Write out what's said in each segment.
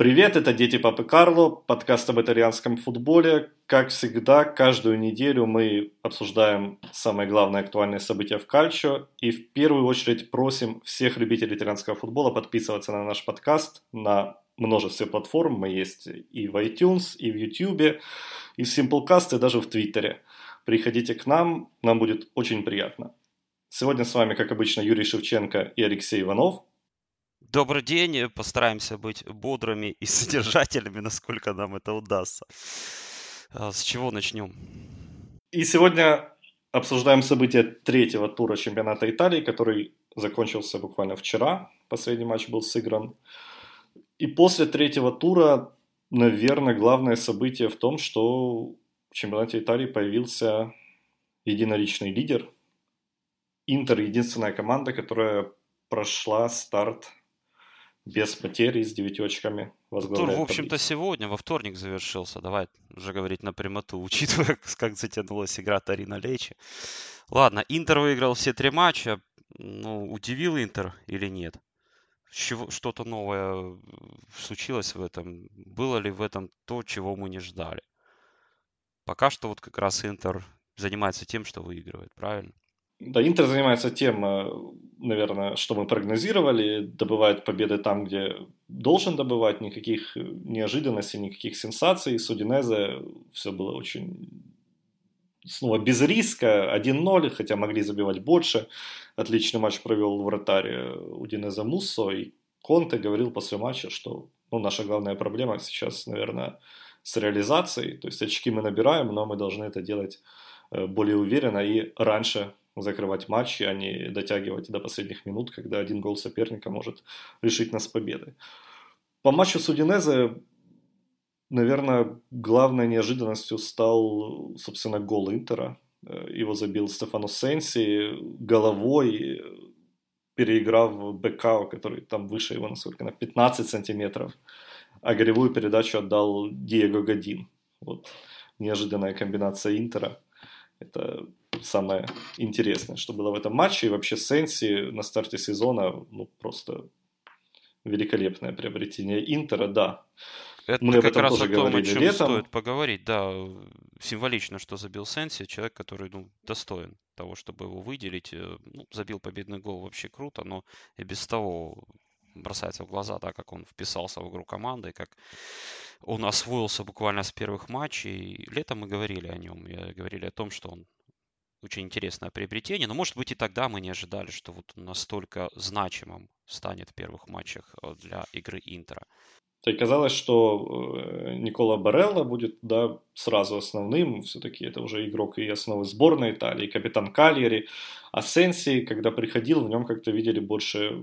Привет, это Дети Папы Карло, подкаст об итальянском футболе. Как всегда, каждую неделю мы обсуждаем самые главные актуальные события в Кальчо. И в первую очередь просим всех любителей итальянского футбола подписываться на наш подкаст на множестве платформ. Мы есть и в iTunes, и в YouTube, и в Simplecast, и даже в Твиттере. Приходите к нам, нам будет очень приятно. Сегодня с вами, как обычно, Юрий Шевченко и Алексей Иванов – Добрый день. Постараемся быть бодрыми и содержательными, насколько нам это удастся. А, с чего начнем? И сегодня обсуждаем события третьего тура чемпионата Италии, который закончился буквально вчера. Последний матч был сыгран. И после третьего тура, наверное, главное событие в том, что в чемпионате Италии появился единоличный лидер. Интер – единственная команда, которая прошла старт без потери с девяти очками возглавляет Тур, в общем-то, сегодня, во вторник завершился. Давай уже говорить на прямоту, учитывая, как затянулась игра Тарина Лечи. Ладно, Интер выиграл все три матча. Ну, удивил Интер или нет? Что-то новое случилось в этом? Было ли в этом то, чего мы не ждали? Пока что вот как раз Интер занимается тем, что выигрывает, правильно? Да, Интер занимается тем, э, наверное, что мы прогнозировали, добывает победы там, где должен добывать, никаких неожиданностей, никаких сенсаций. С Удинезе все было очень снова без риска, 1-0, хотя могли забивать больше. Отличный матч провел вратарь Удинеза Муссо, и Конте говорил после матча, что ну, наша главная проблема сейчас, наверное, с реализацией. То есть очки мы набираем, но мы должны это делать э, более уверенно и раньше закрывать матчи, а не дотягивать до последних минут, когда один гол соперника может лишить нас победы. По матчу с Удинезе, наверное, главной неожиданностью стал, собственно, гол Интера. Его забил Стефано Сенси головой, переиграв Бекао, который там выше его, насколько, на 15 сантиметров. А голевую передачу отдал Диего Годин. Вот неожиданная комбинация Интера. Это самое интересное, что было в этом матче. И вообще Сенси на старте сезона, ну, просто великолепное приобретение Интера, да. Это Мы как раз о том, о чем летом. стоит поговорить. Да, символично, что забил Сенси, человек, который ну, достоин того, чтобы его выделить. Э, ну, забил победный гол вообще круто, но и без того бросается в глаза, да, как он вписался в игру команды, как он освоился буквально с первых матчей. Летом мы говорили о нем, говорили о том, что он очень интересное приобретение. Но, может быть, и тогда мы не ожидали, что вот настолько значимым станет в первых матчах э, для игры Интера. То есть казалось, что э, Никола Барелла будет да, сразу основным, все-таки это уже игрок и основы сборной Италии, капитан Кальери. А Сенси, когда приходил, в нем как-то видели больше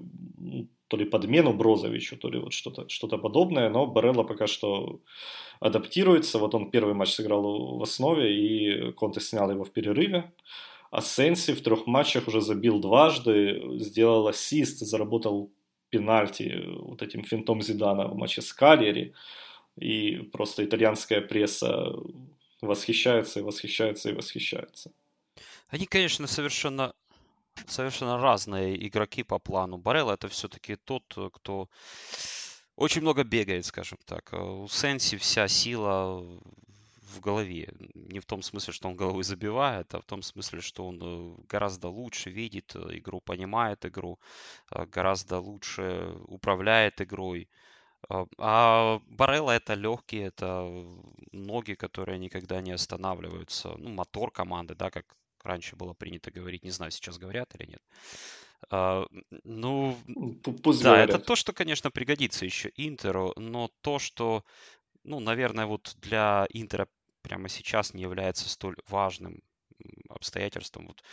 то ли подмену Брозовичу, то ли вот что-то что подобное, но Барелла пока что адаптируется. Вот он первый матч сыграл в основе, и Конте снял его в перерыве. А Сенси в трех матчах уже забил дважды, сделал ассист, заработал пенальти вот этим финтом Зидана в матче с Кальери. И просто итальянская пресса восхищается и восхищается и восхищается. Они, конечно, совершенно совершенно разные игроки по плану. Барелла это все-таки тот, кто очень много бегает, скажем так. У Сенси вся сила в голове. Не в том смысле, что он головой забивает, а в том смысле, что он э, гораздо лучше видит э, игру, понимает игру, э, гораздо лучше управляет игрой. А Барелла это легкие, это ноги, которые никогда не останавливаются. Ну, мотор команды, да, как раньше было принято говорить, не знаю, сейчас говорят или нет. А, ну, Пусть да, говорят. это то, что, конечно, пригодится еще Интеру, но то, что, ну, наверное, вот для Интера прямо сейчас не является столь важным обстоятельством. Вот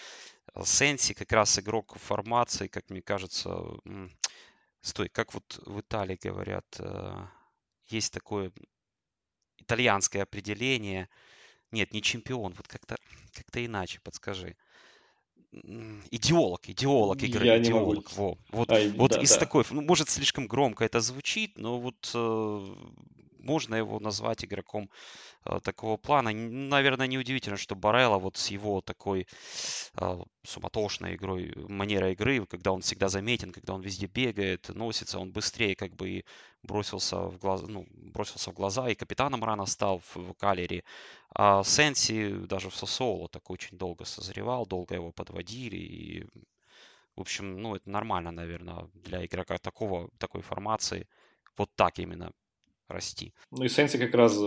э, Сенси как раз игрок формации, как мне кажется, стой, как вот в Италии говорят, э, есть такое итальянское определение – Нет, не чемпион, вот как-то как иначе, подскажи. Идеолог, идеолог игры, Я идеолог. Во. Вот, а, вот да, из да. такой, ну, может, слишком громко это звучит, но вот э, можно его назвать игроком э, такого плана. Наверное, неудивительно, что Барелла вот с его такой э, суматошной игрой, манерой игры, когда он всегда заметен, когда он везде бегает, носится, он быстрее как бы и бросился в глаза, ну, бросился в глаза, и капитаном рано стал в, в Калере. А Сенси даже в Сосоло так очень долго созревал, долго его подводили, и в общем, ну, это нормально, наверное, для игрока такого, такой формации. Вот так именно расти. Ну и Сенси как раз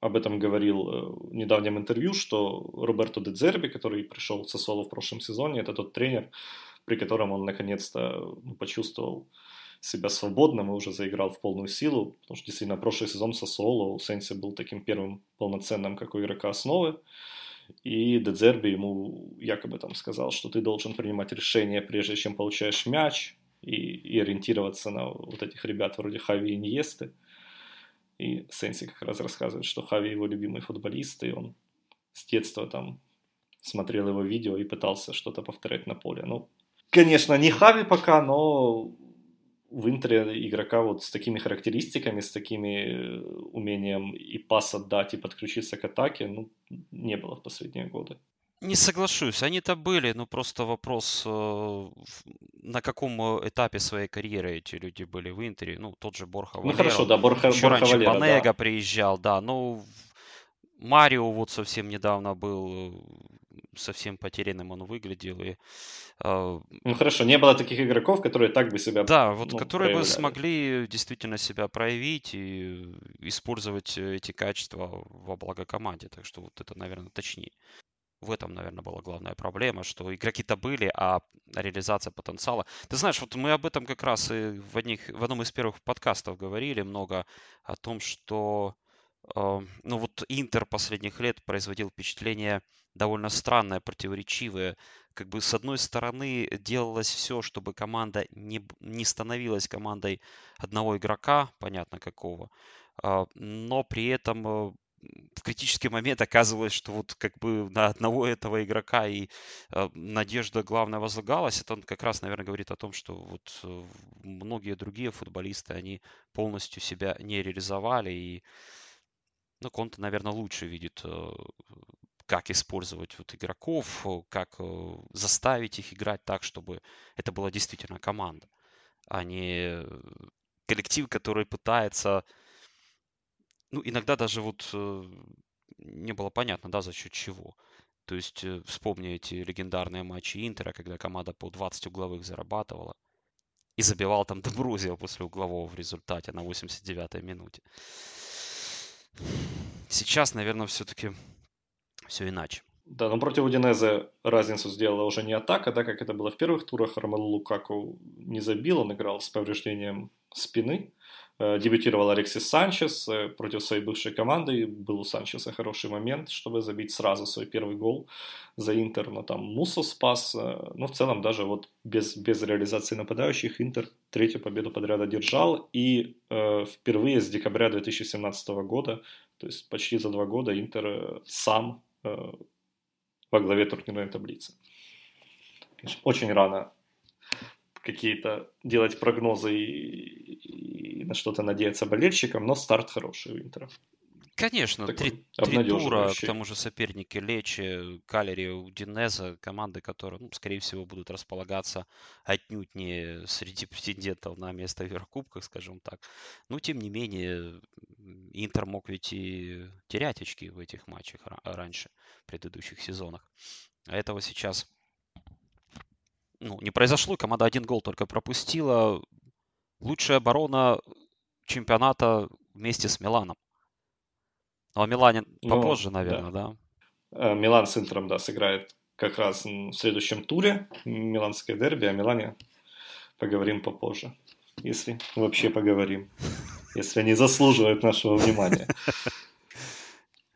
об этом говорил э, в недавнем интервью, что Роберто де Дзерби, который пришел в Сосоло в прошлом сезоне, это тот тренер, при котором он наконец-то ну, почувствовал себя свободным и уже заиграл в полную силу, потому что действительно прошлый сезон Сосоло у Сенси был таким первым полноценным, как у игрока основы, и Дедзерби ему якобы там сказал, что ты должен принимать решения, прежде чем получаешь мяч, и, и ориентироваться на вот этих ребят вроде Хави и Иньесты. И Сенси как раз рассказывает, что Хави его любимый футболист, и он с детства там смотрел его видео и пытался что-то повторять на поле. Ну, конечно, не Хави пока, но в Интере игрока вот с такими характеристиками, с такими э, умением и пас отдать, и подключиться к атаке, ну, не было в последние годы. Не соглашусь, они-то были, но просто вопрос, э, на каком э, этапе своей карьеры эти люди были в Интере. Ну, тот же Борха Ну, хорошо, да, Борха, Еще Борха раньше Валера, Банега да. приезжал, да. Ну, Марио вот совсем недавно был, э, совсем потерянным он выглядел. И, э, ну, хорошо, не было таких игроков, которые так бы себя Да, вот ну, которые проявляли. бы смогли действительно себя проявить и использовать эти качества во благо команде. Так что вот это, наверное, точнее в этом, наверное, была главная проблема, что игроки-то были, а реализация потенциала... Ты знаешь, вот мы об этом как раз и в, одних, в одном из первых подкастов говорили много о том, что э, ну вот Интер последних лет производил впечатление довольно странное, противоречивое. Как бы с одной стороны делалось все, чтобы команда не, не становилась командой одного игрока, понятно какого, э, но при этом э, в критический момент оказывалось, что вот как бы на одного этого игрока и э, надежда главная возлагалась, это он как раз, наверное, говорит о том, что вот э, многие другие футболисты, они полностью себя не реализовали, и ну, Конте, наверное, лучше видит, э, как использовать вот игроков, э, как э, заставить их играть так, чтобы это была действительно команда, а не коллектив, который пытается ну, иногда даже вот э, не было понятно, да, за счет чего. То есть э, вспомни эти легендарные матчи Интера, когда команда по 20 угловых зарабатывала и забивал там Дебрузио после углового в результате на 89-й минуте. Сейчас, наверное, все-таки все иначе. Да, но против Удинезе разницу сделала уже не атака, да, как это было в первых турах. Ромелу Лукаку не забил, он играл с повреждением спины. Э, дебютировал Алексис Санчес э, против своей бывшей команды. Был у Санчеса хороший момент, чтобы забить сразу свой первый гол за Интер, но там Мусо спас. Э, но в целом даже вот без, без реализации нападающих Интер третью победу подряд одержал. И э, впервые с декабря 2017 года, то есть почти за два года, Интер сам э, во главе турнирной таблицы. Очень рано какие-то делать прогнозы и, и на что-то надеяться болельщикам, но старт хороший у Интера. Конечно, Такой три, три тура, к тому же соперники Лечи, Калери, Удинеза, команды, которые, ну, скорее всего, будут располагаться отнюдь не среди претендентов на место в Еврокубках, скажем так. Но, тем не менее, Интер мог ведь и терять очки в этих матчах раньше, в предыдущих сезонах. А этого сейчас ну, не произошло. Команда один гол только пропустила. Лучшая оборона чемпионата вместе с Миланом. Ну, а Милане ну, попозже, наверное, да. да? Э, Милан с Интером, да, сыграет как раз в следующем туре. Миланское дерби, о Милане поговорим попозже. Если вообще поговорим. Если они заслуживают нашего внимания.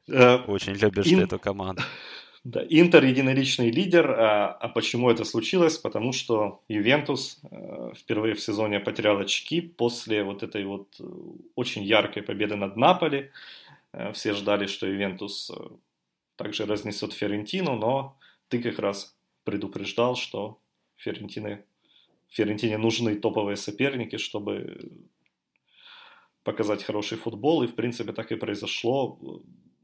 Э, Очень любишь эту команду. Да, Интер единоличный лидер. А, а почему это случилось? Потому что Ювентус э, впервые в сезоне потерял очки после вот этой вот э, очень яркой победы над Наполи. Э, все ждали, что Ювентус также разнесет Ферентину, но ты как раз предупреждал, что Ферентины, Ферентине нужны топовые соперники, чтобы показать хороший футбол, и в принципе так и произошло.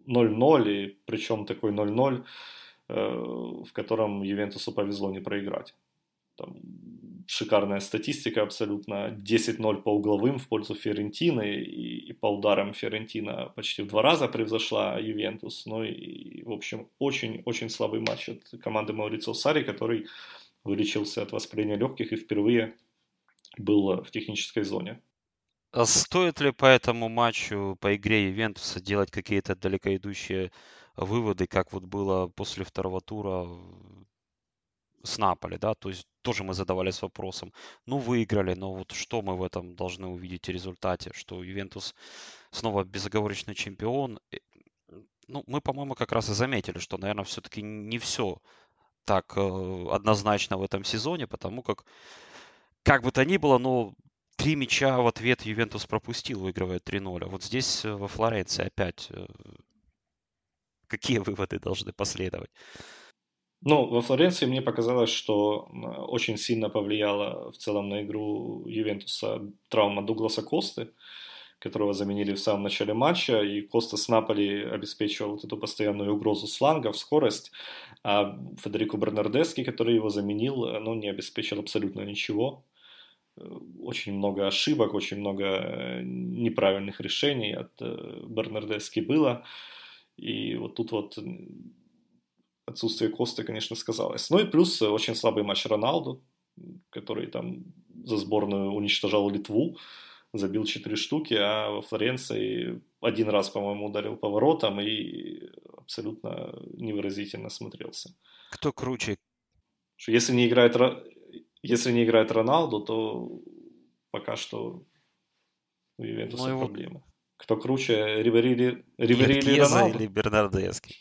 0-0, и причем такой 0-0, э, в котором Ювентусу повезло не проиграть. Там шикарная статистика абсолютно. 10-0 по угловым в пользу Ферентины, и, и по ударам Ферентина почти в два раза превзошла Ювентус. Ну и, в общем, очень-очень слабый матч от команды Маурицио Сари, который вылечился от воспаления легких и впервые был в технической зоне. А стоит ли по этому матчу, по игре Ювентуса делать какие-то далекоидущие выводы, как вот было после второго тура с Наполи, да, то есть тоже мы задавались вопросом, ну выиграли, но вот что мы в этом должны увидеть в результате, что Ювентус снова безоговорочный чемпион. Ну, мы, по-моему, как раз и заметили, что, наверное, все-таки не все так э, однозначно в этом сезоне, потому как, как бы то ни было, но три мяча в ответ Ювентус пропустил, выигрывая 3-0. А вот здесь э, во Флоренции опять э, какие выводы должны последовать? Ну, во Флоренции мне показалось, что очень сильно повлияла в целом на игру Ювентуса травма Дугласа Косты, которого заменили в самом начале матча, и Коста с Наполи обеспечивал вот эту постоянную угрозу с флангов, скорость, а Федерико Бернардески, который его заменил, ну, не обеспечил абсолютно ничего. Очень много ошибок, очень много э, неправильных решений от э, Бернардески было. И вот тут вот отсутствие Коста, конечно, сказалось. Ну и плюс очень слабый матч Роналду, который там за сборную уничтожал Литву, забил 4 штуки, а во Флоренции один раз, по-моему, ударил поворотом и абсолютно невыразительно смотрелся. Кто круче? Если не играет, если не играет Роналду, то пока что у Ювентуса ну, проблемы. Кто круче, Ривери, Ривери или Роналду? или Бернардески?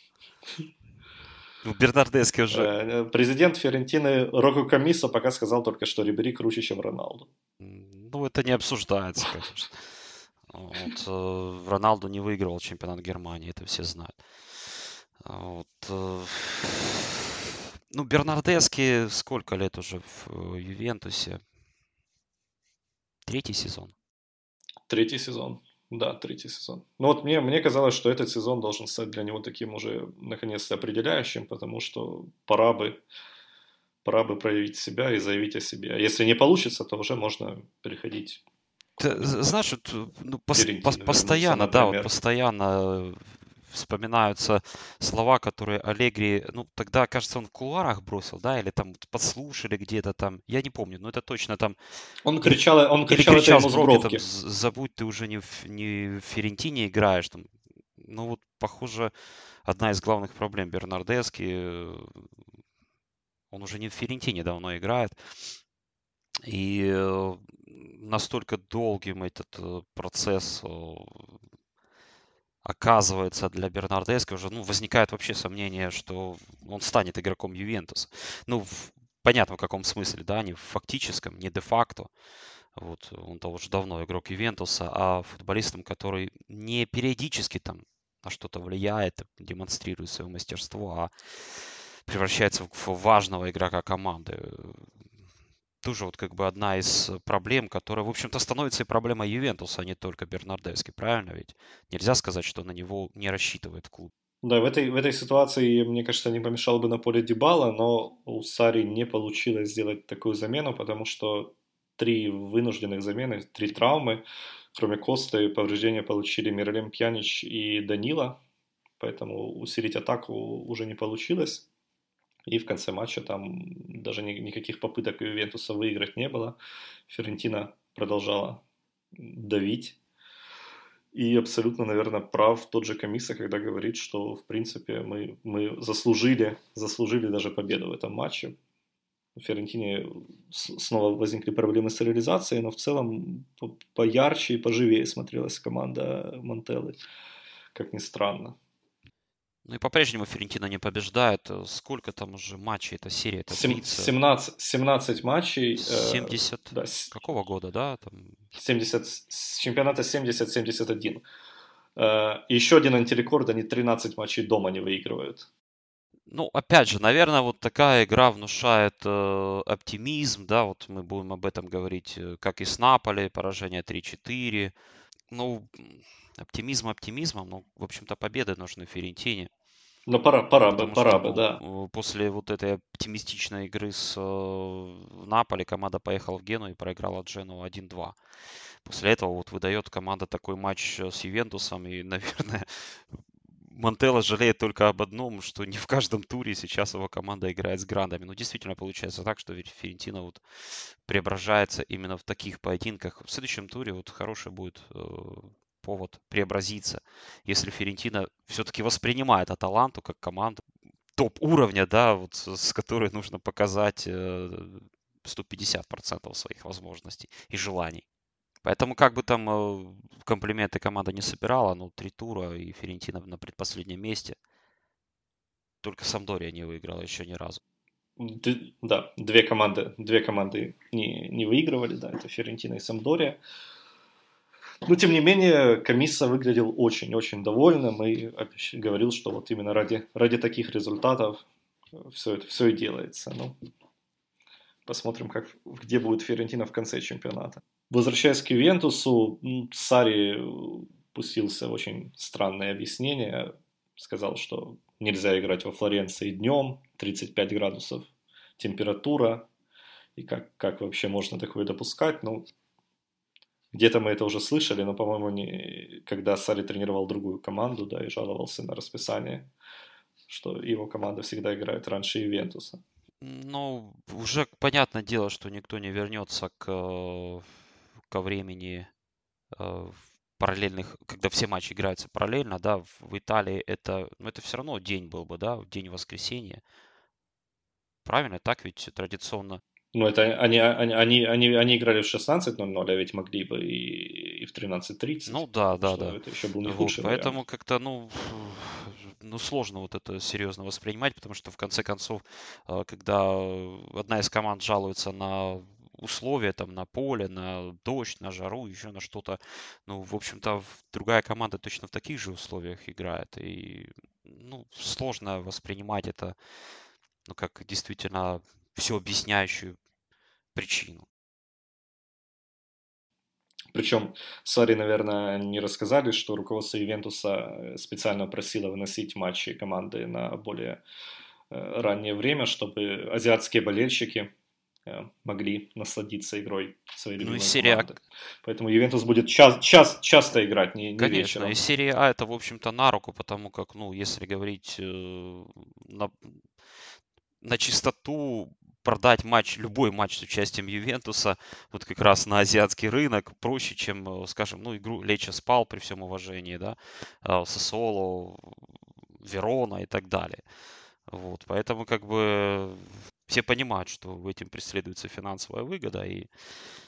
Ну, Бернардески уже. Э, президент Фиорентины Року Камисо пока сказал только, что Рибери круче, чем Роналду. Ну, это не обсуждается, конечно. Вот, э, Роналду не выигрывал чемпионат Германии, это все знают. Вот, э, ну, Бернардески сколько лет уже в Ювентусе? Третий сезон. Третий сезон. Да, третий сезон. Ну вот мне, мне казалось, что этот сезон должен стать для него таким уже наконец-то определяющим, потому что пора бы, пора бы проявить себя и заявить о себе. А если не получится, то уже можно переходить ты, знаешь, ну, пос, пос, постоянно, да, вот постоянно вспоминаются слова, которые Аллегри, ну, тогда, кажется, он в кулуарах бросил, да, или там подслушали где-то там, я не помню, но это точно там... Он кричал, он кричал, кричал это ему там, забудь, ты уже не в, не в Ферентине играешь, там, ну, вот, похоже, одна из главных проблем Бернардески, э, он уже не в Ферентине давно играет, и э, настолько долгим этот э, процесс оказывается для Бернардески уже ну, возникает вообще сомнение, что он станет игроком Ювентуса. Ну, в, понятно в каком смысле, да, не в фактическом, не де-факто. Вот, он-то уже давно игрок Ювентуса, а футболистом, который не периодически там на что-то влияет, демонстрирует свое мастерство, а превращается в важного игрока команды тоже вот как бы одна из э, проблем, которая, в общем-то, становится и проблемой Ювентуса, а не только Бернардески, правильно ведь? Нельзя сказать, что на него не рассчитывает клуб. Да, в этой, в этой ситуации, мне кажется, не помешал бы на поле Дебала, но у Сари не получилось сделать такую замену, потому что три вынужденных замены, три травмы, кроме Косты, повреждения получили Миралем Пьянич и Данила, поэтому усилить атаку уже не получилось. И в конце матча там даже ни, никаких попыток Ювентуса выиграть не было. Ферентина продолжала давить. И абсолютно, наверное, прав тот же Комисса, когда говорит, что, в принципе, мы, мы заслужили, заслужили даже победу в этом матче. У Ферентине снова возникли проблемы с реализацией, но в целом поярче и поживее смотрелась команда Монтеллы, как ни странно. Ну и по-прежнему Ферентина не побеждает. Сколько там уже матчей эта серия? Это 17, 17 матчей. 70 э, да, какого года, да? Там... 70, с чемпионата 70-71. Э, еще один антирекорд, они 13 матчей дома не выигрывают. Ну, опять же, наверное, вот такая игра внушает э, оптимизм, да, вот мы будем об этом говорить, э, как и с Наполи, поражение 3-4. Ну, оптимизм оптимизмом, ну, в общем-то, победы нужны Ферентине. Ну, пора, пора бы, пора бы, да. После вот этой оптимистичной игры с э, Наполи команда поехала в Гену и проиграла Джену 1-2. После этого вот выдает команда такой матч э, с Ювентусом, и, наверное, Мантелло жалеет только об одном, что не в каждом туре сейчас его команда играет с грандами. Ну, действительно получается так, что Ферентина вот преображается именно в таких поединках. В следующем туре вот хороший будет э, повод преобразиться, если Ферентина все-таки воспринимает Аталанту как команду топ уровня, да, вот с которой нужно показать э, 150% своих возможностей и желаний. Поэтому как бы там э, комплименты команда не собирала, ну, три тура и Ферентина на предпоследнем месте. Только Самдория не выиграла еще ни разу. Да, две команды, две команды не, не выигрывали, да, это Ферентина и Самдория. Но, тем не менее, Комисса выглядел очень-очень довольным и говорил, что вот именно ради, ради таких результатов все это все и делается. Ну, посмотрим, как, где будет Ферентина в конце чемпионата. Возвращаясь к Ювентусу, Сари пустился в очень странное объяснение. Сказал, что нельзя играть во Флоренции днем, 35 градусов температура, и как, как вообще можно такое допускать. Ну, где-то мы это уже слышали, но, по-моему, не... когда Сари тренировал другую команду, да, и жаловался на расписание, что его команда всегда играет раньше Ювентуса. Ну, уже понятное дело, что никто не вернется к э, ко времени э, параллельных, когда все матчи играются параллельно, да, в Италии это, ну, это все равно день был бы, да, день воскресенья. Правильно, так ведь традиционно. Ну, это они, они, они, они, они играли в 16.00, а ведь могли бы и, и в 13.30. Ну да, да, да. Это еще был не худший вот, Поэтому как-то, ну, ну, сложно вот это серьезно воспринимать, потому что в конце концов, э, когда одна из команд жалуется на условия там на поле, на дождь, на жару, еще на что-то. Ну, в общем-то, другая команда точно в таких же условиях играет. И, ну, сложно воспринимать это, ну, как действительно все объясняющую причину. Причем Сари, наверное, не рассказали, что руководство Ивентуса специально просило выносить матчи команды на более э, раннее время, чтобы азиатские болельщики Э, могли насладиться игрой своей любимой ну, и серия... команды. Поэтому Ювентус будет час, час, часто играть, не, не Конечно, вечером. и серия А это, в общем-то, на руку, потому как, ну, если говорить э, на, на чистоту, продать матч, любой матч с участием Ювентуса, вот как раз на азиатский рынок, проще, чем, э, скажем, ну, игру Леча спал при всем уважении, да, э, Сосоло, Верона и так далее. Вот, поэтому как бы все понимают, что этим преследуется финансовая выгода. И,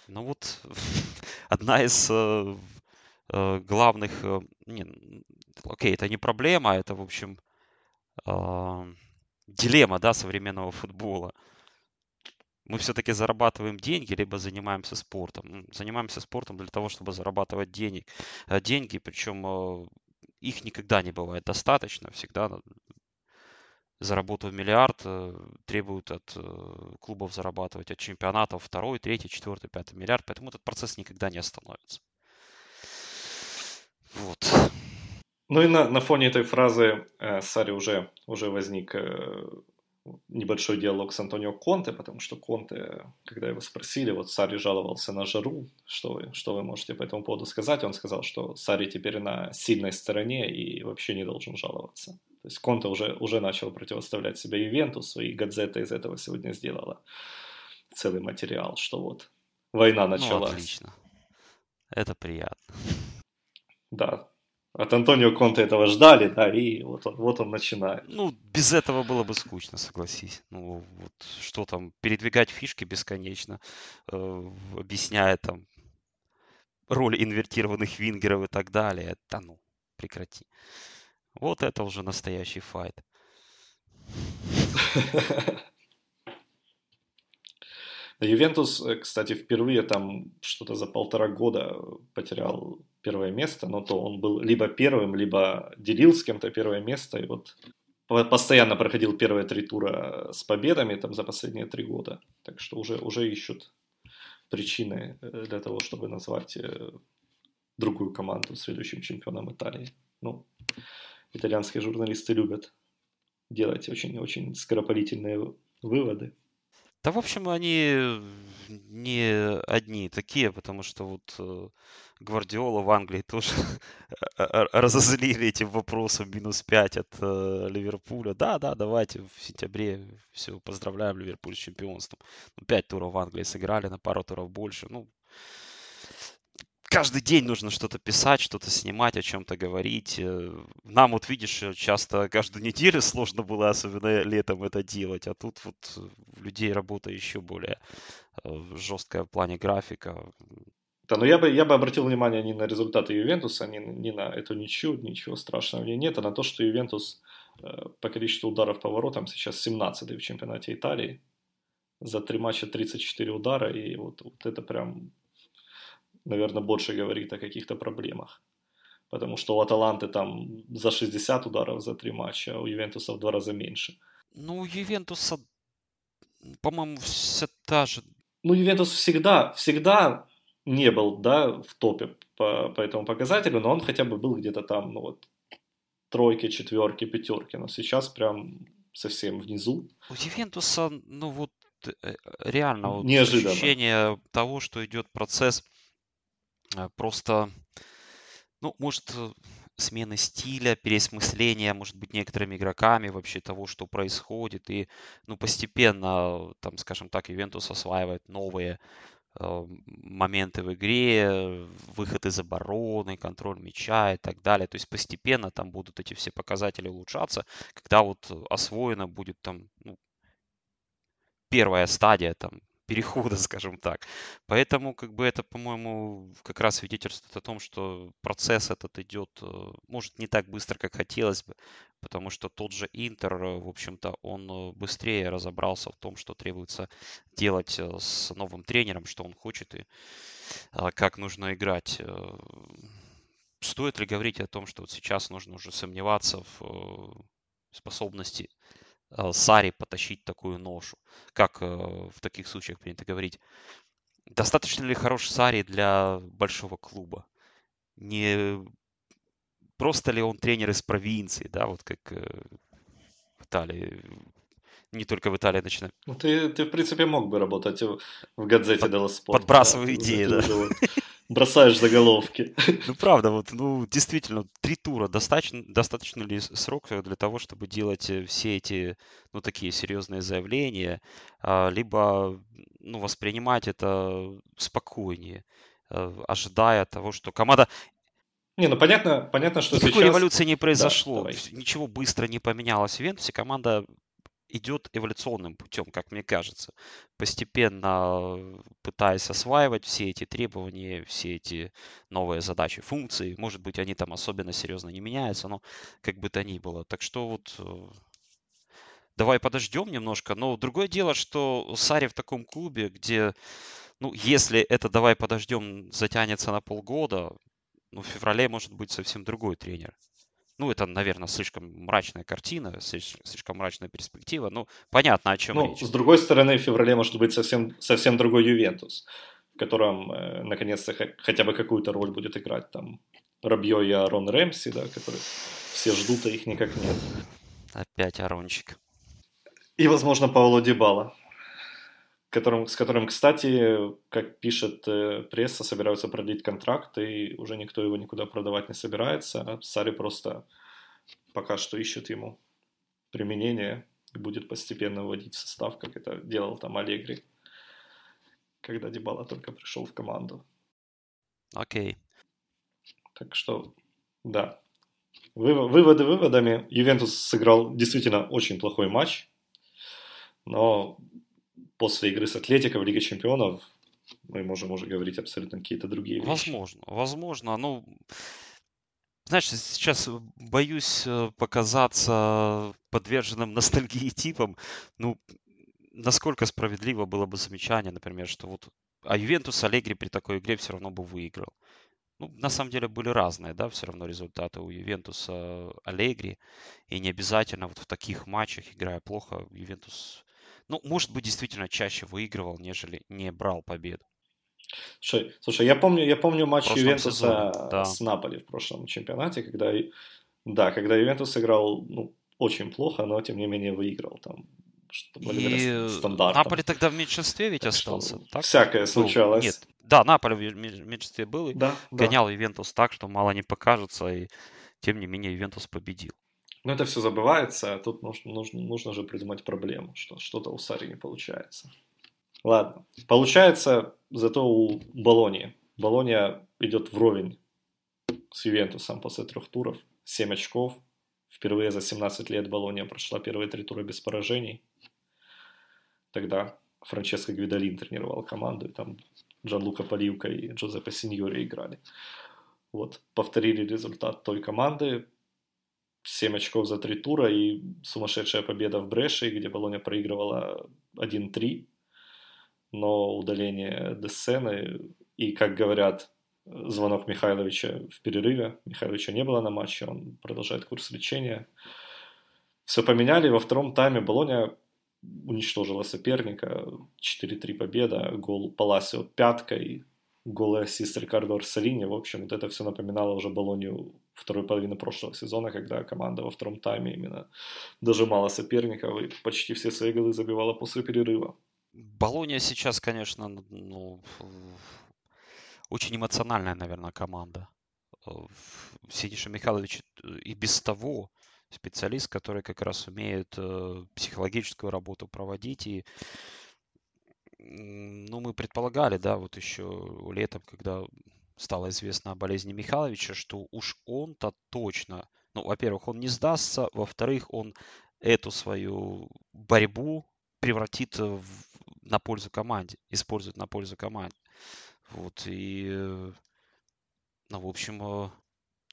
ну вот, одна из э, главных... Не, окей, это не проблема, это, в общем, дилемма, да, современного футбола. Мы все-таки зарабатываем деньги, либо занимаемся спортом. Занимаемся спортом для того, чтобы зарабатывать денег, э, деньги, причем э, их никогда не бывает достаточно, всегда заработав миллиард, э, требуют от клубов зарабатывать, от чемпионатов второй, третий, четвертый, пятый миллиард, поэтому этот процесс никогда не остановится. Вот. Ну и на, на фоне этой фразы э, Сари уже, уже возник э, небольшой диалог с Антонио Конте, потому что Конте, когда его спросили, вот Сари жаловался на жару, что вы, что вы можете по этому поводу сказать, он сказал, что Сари теперь на сильной стороне и вообще не должен жаловаться. То есть Конте уже, уже начал противоставлять себя Ювентусу, и Гадзета из этого сегодня сделала целый материал, что вот война ну, началась. Ну, отлично. Это приятно. Да, от Антонио Конте этого ждали, да, и вот он, вот он начинает. Ну, без этого было бы скучно, согласись. Ну, вот что там, передвигать фишки бесконечно, э, объясняя там роль инвертированных вингеров и так далее. Да ну, прекрати. Вот это уже настоящий файт. Ювентус, э, кстати, впервые там что-то за полтора года потерял первое место, но то он был либо первым, либо делил с кем-то первое место, и вот постоянно проходил первые три тура с победами там за последние три года. Так что уже, уже ищут причины э, для того, чтобы назвать э, другую команду следующим чемпионом Италии. Ну, итальянские журналисты любят делать очень-очень скоропалительные выводы. Да, в общем, они не одни такие, потому что вот э, Гвардиола в Англии тоже разозлили этим вопросом минус 5 от э, Ливерпуля. Да, да, давайте в сентябре все, поздравляем Ливерпуль с чемпионством. Ну, 5 туров в Англии сыграли, на пару туров больше. Ну, каждый день нужно что-то писать, что-то снимать, о чем-то говорить. Э, нам вот, видишь, часто каждую неделю сложно было, особенно летом, это делать. А тут вот у людей работа еще более жесткая в плане графика. Да, но я бы, я бы обратил внимание не на результаты Ювентуса, не, не на эту ничью, ничего страшного в нет, а на то, что Ювентус э, по количеству ударов по воротам сейчас 17 в чемпионате Италии. За три матча 34 удара, и вот, вот это прям, наверное, больше говорит о каких-то проблемах. Потому что у Аталанты там за 60 ударов за три матча, а у Ювентуса в два раза меньше. Ну, у Ювентуса, по-моему, все та же... Ну, Ювентус всегда, всегда не был, да, в топе по, по этому показателю, но он хотя бы был где-то там, ну вот, тройки, четверки, пятерки, но сейчас прям совсем внизу. У Ювентуса, ну вот, э, реально вот ощущение того, что идет процесс просто, ну, может, э, смены стиля, переосмысления, может быть, некоторыми игроками вообще того, что происходит. И, ну, постепенно, там, скажем так, Ювентус осваивает новые Э, моменты в игре, выход из обороны, контроль мяча и так далее. То есть постепенно там будут эти все показатели улучшаться, когда вот освоена будет там ну, первая стадия там перехода, скажем так. Поэтому, как бы, это, по-моему, как раз свидетельствует о том, что процесс этот идет, э, может, не так быстро, как хотелось бы, потому что тот же Интер, э, в общем-то, он э, быстрее разобрался в том, что требуется делать с новым тренером, что он хочет и как нужно играть. Стоит ли говорить о том, что вот сейчас нужно уже сомневаться в способности Сари потащить такую ношу? Как э, в таких случаях принято говорить? Достаточно ли хорош Сари для большого клуба? Не просто ли он тренер из провинции, да, вот как э, в Италии, не только в Италии начинают. Ну, ты, ты, в принципе, мог бы работать в, в газете Под, Делла Спорт. Подбрасываю да? идеи, да. бросаешь заголовки. Ну, правда, вот, ну, действительно, три тура. Достаточно, достаточно ли срок для того, чтобы делать э, все эти, ну, такие серьезные заявления, а, либо, ну, воспринимать это спокойнее, э, ожидая того, что команда... Не, ну понятно, понятно, что Никакой сейчас... революции не произошло, да, ничего быстро не поменялось в Вентусе, команда идет эволюционным путем, как мне кажется, постепенно пытаясь осваивать все эти требования, все эти новые задачи, функции. Может быть, они там особенно серьезно не меняются, но как бы то ни было. Так что вот э, давай подождем немножко. Но другое дело, что Сари в таком клубе, где, ну, если это давай подождем затянется на полгода, ну, в феврале может быть совсем другой тренер. Ну, это, наверное, слишком мрачная картина, слишком мрачная перспектива. Ну, понятно, о чем ну, речь. С другой стороны, в феврале может быть совсем, совсем другой Ювентус, в котором, э, наконец-то, хотя бы какую-то роль будет играть там Рабьё и Арон Рэмси, да, которые все ждут, а их никак нет. Опять Арончик. И, возможно, Пауло Дибала которым, с которым, кстати, как пишет э, пресса, собираются продлить контракт, и уже никто его никуда продавать не собирается. Сари просто пока что ищет ему применение и будет постепенно вводить в состав, как это делал там Алегри, когда Дебала только пришел в команду. Окей. Okay. Так что, да. Выводы выводами. Ювентус сыграл действительно очень плохой матч, но после игры с Атлетико в Лиге Чемпионов мы можем уже говорить абсолютно какие-то другие вещи. Возможно, возможно. Ну, знаешь, сейчас боюсь э, показаться подверженным ностальгии типом. Ну, насколько справедливо было бы замечание, например, что вот а Ювентус Аллегри при такой игре все равно бы выиграл. Ну, на самом деле были разные, да, все равно результаты у Ювентуса Аллегри. И не обязательно вот в таких матчах, играя плохо, Ювентус, ну, может быть, действительно чаще выигрывал, нежели не брал победу. Слушай, слушай я помню, я помню матч Ювентуса сезоне, да. с Наполи в прошлом чемпионате, когда, да, когда Ювентус играл, ну, очень плохо, но тем не менее выиграл там что и Наполи тогда в меньшинстве ведь так остался. Так? Всякое случалось. Нет, да, Наполи в меньшинстве был и да, гонял да. Ювентус так, что мало не покажется, и тем не менее Ювентус победил. Но это все забывается, а тут нужно, нужно, нужно же придумать проблему, что что-то у Сари не получается. Ладно. Получается зато у Болонии. Болония идет вровень с Ювентусом после трех туров. 7 очков. Впервые за 17 лет Болония прошла первые три тура без поражений. Тогда Франческо Гвидалин тренировал команду, и там Джанлука Паривка и Джозеппе Синьори играли. Вот, повторили результат той команды. 7 очков за три тура и сумасшедшая победа в Бреше, где Болония проигрывала 1-3. Но удаление Десены и, как говорят, звонок Михайловича в перерыве. Михайловича не было на матче, он продолжает курс лечения. Все поменяли. Во втором тайме Болония уничтожила соперника. 4-3 победа, гол Паласио пяткой, гол ассист Рикардо Арсалини. В общем, вот это все напоминало уже Болонию второй половины прошлого сезона, когда команда во втором тайме именно дожимала соперников и почти все свои голы забивала после перерыва. Болония сейчас, конечно, ну, очень эмоциональная, наверное, команда. Синиша Михайлович и без того специалист, который как раз умеет э, психологическую работу проводить. И, ну, мы предполагали, да, вот еще летом, когда стало известно о болезни Михайловича, что уж он-то точно, ну, во-первых, он не сдастся, во-вторых, он эту свою борьбу превратит в, на пользу команде, использует на пользу команде. Вот, и, э, ну, в общем,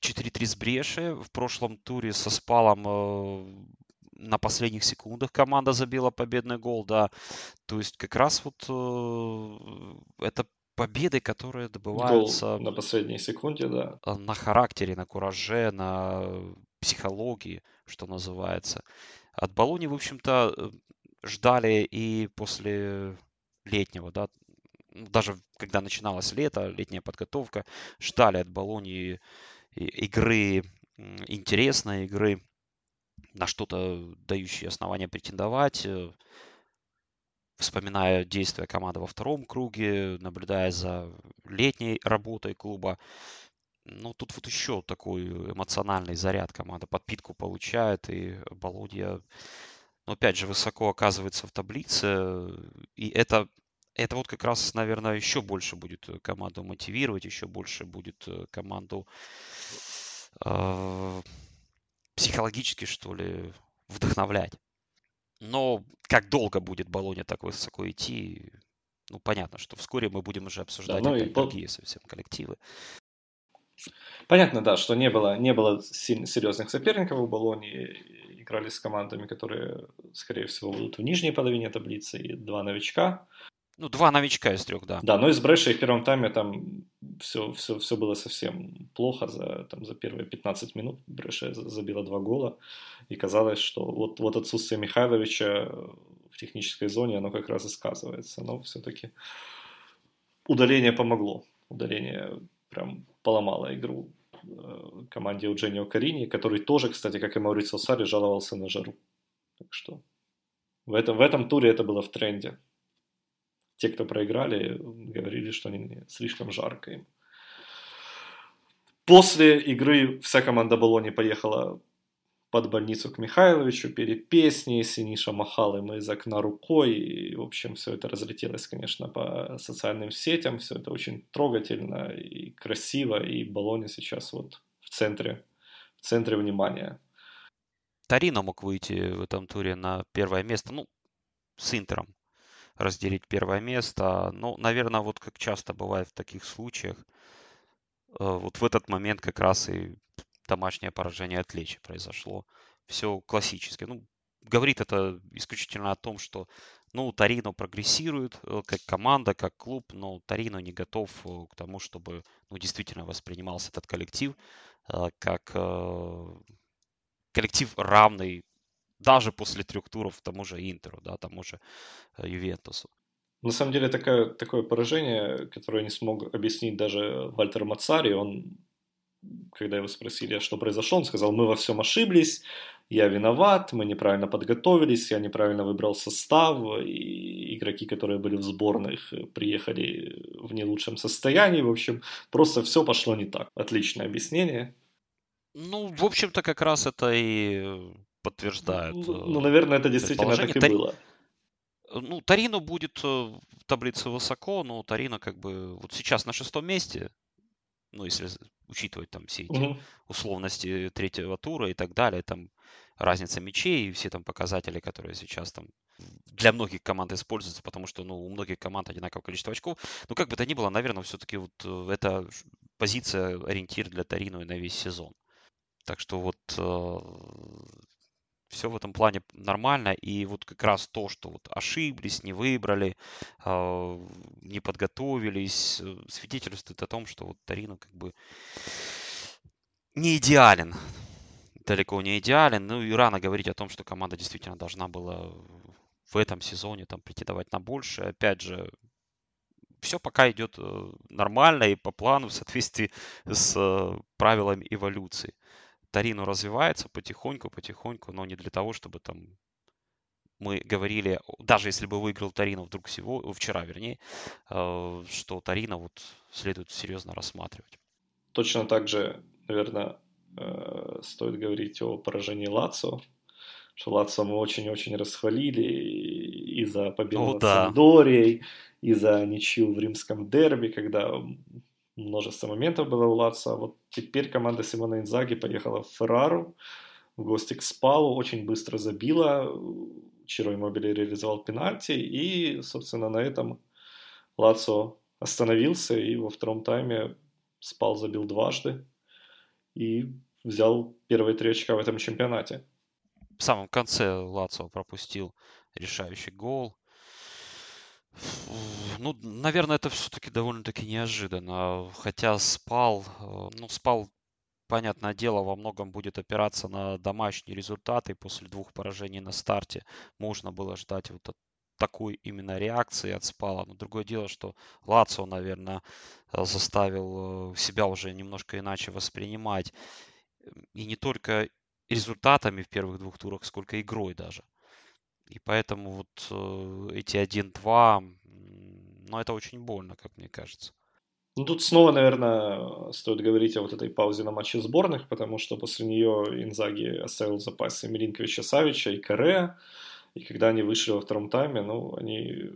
4-3 с Бреши. В прошлом туре со Спалом э, на последних секундах команда забила победный гол, да. То есть как раз вот э, это победы, которые добываются... Гол на последней секунде, да. Э, на характере, на кураже, на психологии, что называется. От Болони, в общем-то, ждали и после летнего, да, даже когда начиналось лето, летняя подготовка, ждали от Болонии игры интересной, игры на что-то дающие основания претендовать. Вспоминая действия команды во втором круге, наблюдая за летней работой клуба, ну, тут вот еще такой эмоциональный заряд команда подпитку получает, и Болонья, ну, опять же, высоко оказывается в таблице, и это это вот как раз, наверное, еще больше будет команду мотивировать, еще больше будет э, команду э, психологически, что ли, вдохновлять. Но как долго будет Болония так высоко идти, ну, понятно, что вскоре мы будем уже обсуждать да, ну, опять другие по... совсем коллективы. Понятно, да, что не было, не было серьезных соперников у Болонии. Играли с командами, которые, скорее всего, будут в нижней половине таблицы, и два новичка. Ну, два новичка из трех, да. Да, но из Брэшей в первом тайме там все, все, все было совсем плохо. За, там, за первые 15 минут Брэша забила два гола. И казалось, что вот, вот отсутствие Михайловича в технической зоне, оно как раз и сказывается. Но все-таки удаление помогло. Удаление прям поломало игру э, команде Eugenio Карини, который тоже, кстати, как и Маурицио Сари, жаловался на жару. Так что в этом, в этом туре это было в тренде те, кто проиграли, говорили, что они слишком жарко им. После игры вся команда Болони поехала под больницу к Михайловичу, пели песни, Синиша махал им из окна рукой, и, в общем, все это разлетелось, конечно, по социальным сетям, все это очень трогательно и красиво, и Болони сейчас вот в центре, в центре внимания. Тарино мог выйти в этом туре на первое место, ну, с Интером разделить первое место. Ну, наверное, вот как часто бывает в таких случаях, э, вот в этот момент как раз и домашнее поражение от Лечи произошло. Все классически. Ну, говорит это исключительно о том, что Ну, Тарино прогрессирует э, как команда, как клуб, но Тарино не готов э, к тому, чтобы ну, действительно воспринимался этот коллектив как коллектив равный даже после трех туров тому же Интеру, да, тому же Ювентусу. На самом деле такое, такое поражение, которое не смог объяснить даже Вальтер Мацари, он, когда его спросили, а что произошло, он сказал, мы во всем ошиблись, я виноват, мы неправильно подготовились, я неправильно выбрал состав, и игроки, которые были в сборных, приехали в не лучшем состоянии, в общем, просто все пошло не так. Отличное объяснение. Ну, в общем-то, как раз это и подтверждает. Ну, ну наверное, это действительно так и было. Ну, Тарино будет э, в таблице высоко, но Тарино как бы вот сейчас на шестом месте, ну, если учитывать там все эти угу. условности третьего тура и так далее, там разница мячей и все там показатели, которые сейчас там для многих команд используются, потому что, ну, у многих команд одинаковое количество очков. Ну, как бы то ни было, наверное, все-таки вот э, это позиция, ориентир для Тарино на весь сезон. Так что вот э, все в этом плане нормально. И вот как раз то, что вот ошиблись, не выбрали, а, не подготовились, э, свидетельствует о том, что вот Тарино как бы не идеален. Далеко не идеален. Ну и рано говорить о том, что команда действительно должна была в этом сезоне там претендовать на больше. Опять же, все пока идет э, нормально и по плану в соответствии с э, правилами эволюции. Тарино развивается потихоньку, потихоньку, но не для того, чтобы там мы говорили, даже если бы выиграл Тарино вдруг всего, вчера, вернее, э, что Тарино вот следует серьезно рассматривать. Точно так же, наверное, э, стоит говорить о поражении Лацо, что Лацо мы очень-очень расхвалили и за победу О, над да. Сандорией, и за ничью в римском дерби, когда множество моментов было у Лаца. Вот теперь команда Симона Инзаги поехала в Феррару, в гости к Спалу, очень быстро забила, Чиро Мобили реализовал пенальти, и, собственно, на этом Лацо остановился, и во втором тайме Спал забил дважды и взял первые три очка в этом чемпионате. В самом конце Лацо пропустил решающий гол. Ну, наверное, это все-таки довольно-таки неожиданно. Хотя спал, э, ну, спал, понятное дело, во многом будет опираться на домашние результаты. После двух поражений на старте можно было ждать вот такой именно реакции от Спала. Но другое дело, что Лацо, наверное, э, заставил э, себя уже немножко иначе воспринимать. И не только результатами в первых двух турах, сколько игрой даже. И поэтому вот эти 1-2, ну, это очень больно, как мне кажется. Ну, тут снова, наверное, стоит говорить о вот этой паузе на матче сборных, потому что после нее Инзаги оставил в запасе Милинковича Савича и Каре, и когда они вышли во втором тайме, ну, они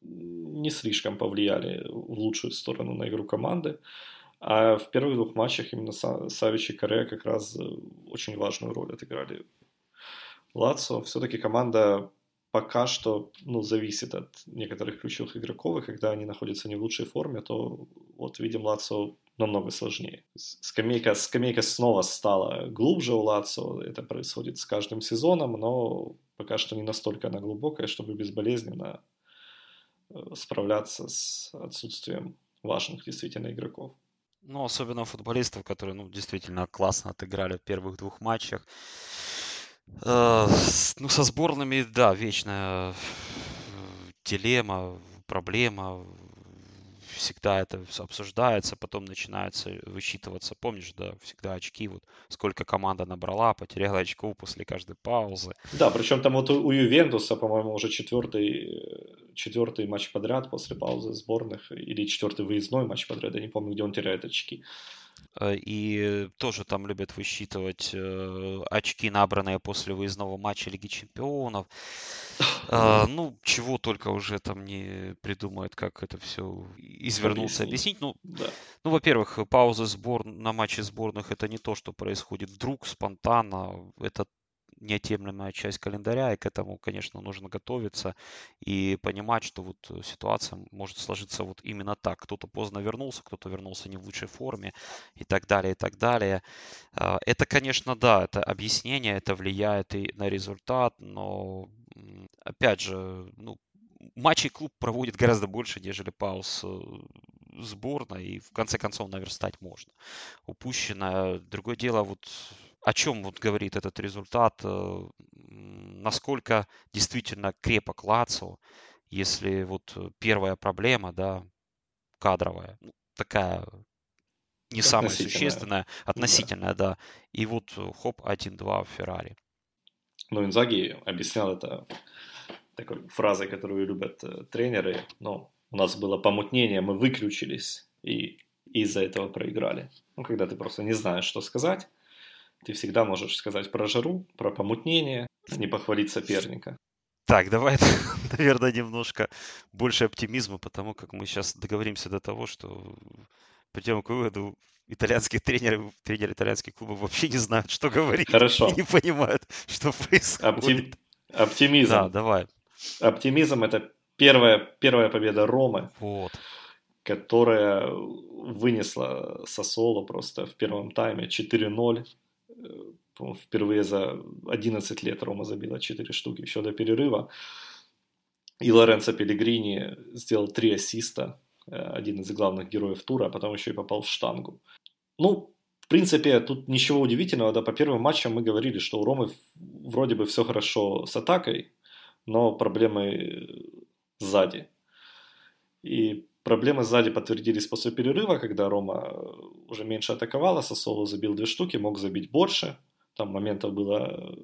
не слишком повлияли в лучшую сторону на игру команды. А в первых двух матчах именно Савич и Каре как раз очень важную роль отыграли Лацо все-таки команда пока что ну, зависит от некоторых ключевых игроков, и когда они находятся не в лучшей форме, то вот видим Лацо намного сложнее. Скамейка, скамейка снова стала глубже у Лацо, это происходит с каждым сезоном, но пока что не настолько она глубокая, чтобы безболезненно э, справляться с отсутствием важных действительно игроков. Ну, особенно футболистов, которые ну, действительно классно отыграли в первых двух матчах. Э, ну, со сборными, да, вечная э, дилемма, проблема. Всегда это обсуждается, потом начинается высчитываться. Помнишь, да, всегда очки, вот сколько команда набрала, потеряла очков после каждой паузы. Да, причем там вот у Ювентуса, по-моему, уже четвертый, четвертый матч подряд после паузы сборных, или четвертый выездной матч подряд, я не помню, где он теряет очки. Э, и тоже там любят высчитывать э, очки, набранные после выездного матча Лиги Чемпионов. Э, ну, чего только уже там не придумают, как это все извернуться, объяснить. Ну, да. ну во-первых, паузы сбор... на матче сборных это не то, что происходит вдруг, спонтанно. Это неотъемлемая часть календаря, и к этому, конечно, нужно готовиться и понимать, что вот э, ситуация может сложиться вот именно так. Кто-то поздно вернулся, кто-то вернулся не в лучшей форме и так далее, и так далее. А, это, конечно, да, это объяснение, это влияет и на результат, но опять же, ну, матчей клуб проводит гораздо больше, нежели пауз э, сборной, и в конце концов наверстать можно. Упущено. Другое дело, вот о чем вот говорит этот результат, э, насколько действительно крепок Лацо, если вот первая проблема, да, кадровая, ну, такая не самая существенная, относительная, да. да. И вот хоп, 1-2 в Феррари. Ну, Инзаги объяснял это такой фразой, которую любят э, тренеры. Ну, у нас было помутнение, мы выключились и из-за этого проиграли. Ну, когда ты просто не знаешь, что сказать, ты всегда можешь сказать про жару, про помутнение, не похвалить соперника. Так, давай, наверное, немножко больше оптимизма, потому как мы сейчас договоримся до того, что придем к выводу, итальянские тренеры, тренеры итальянских клубов вообще не знают, что говорить. Хорошо. И не понимают, что происходит. Оптим... Оптимизм. Да, давай. Оптимизм – это первая, первая победа Ромы. Вот. Которая вынесла Сосоло просто в первом тайме 4-0. Впервые за 11 лет Рома забила 4 штуки еще до перерыва. И Лоренцо Пелигрини сделал 3 ассиста Э, один из главных героев тура, а потом еще и попал в штангу. Ну, в принципе, тут ничего удивительного, да, по первым матчам мы говорили, что у Ромы вроде бы все хорошо с атакой, но проблемы сзади. И проблемы сзади подтвердились после перерыва, когда Рома уже меньше атаковала, Сосоло забил две штуки, мог забить больше, там моментов было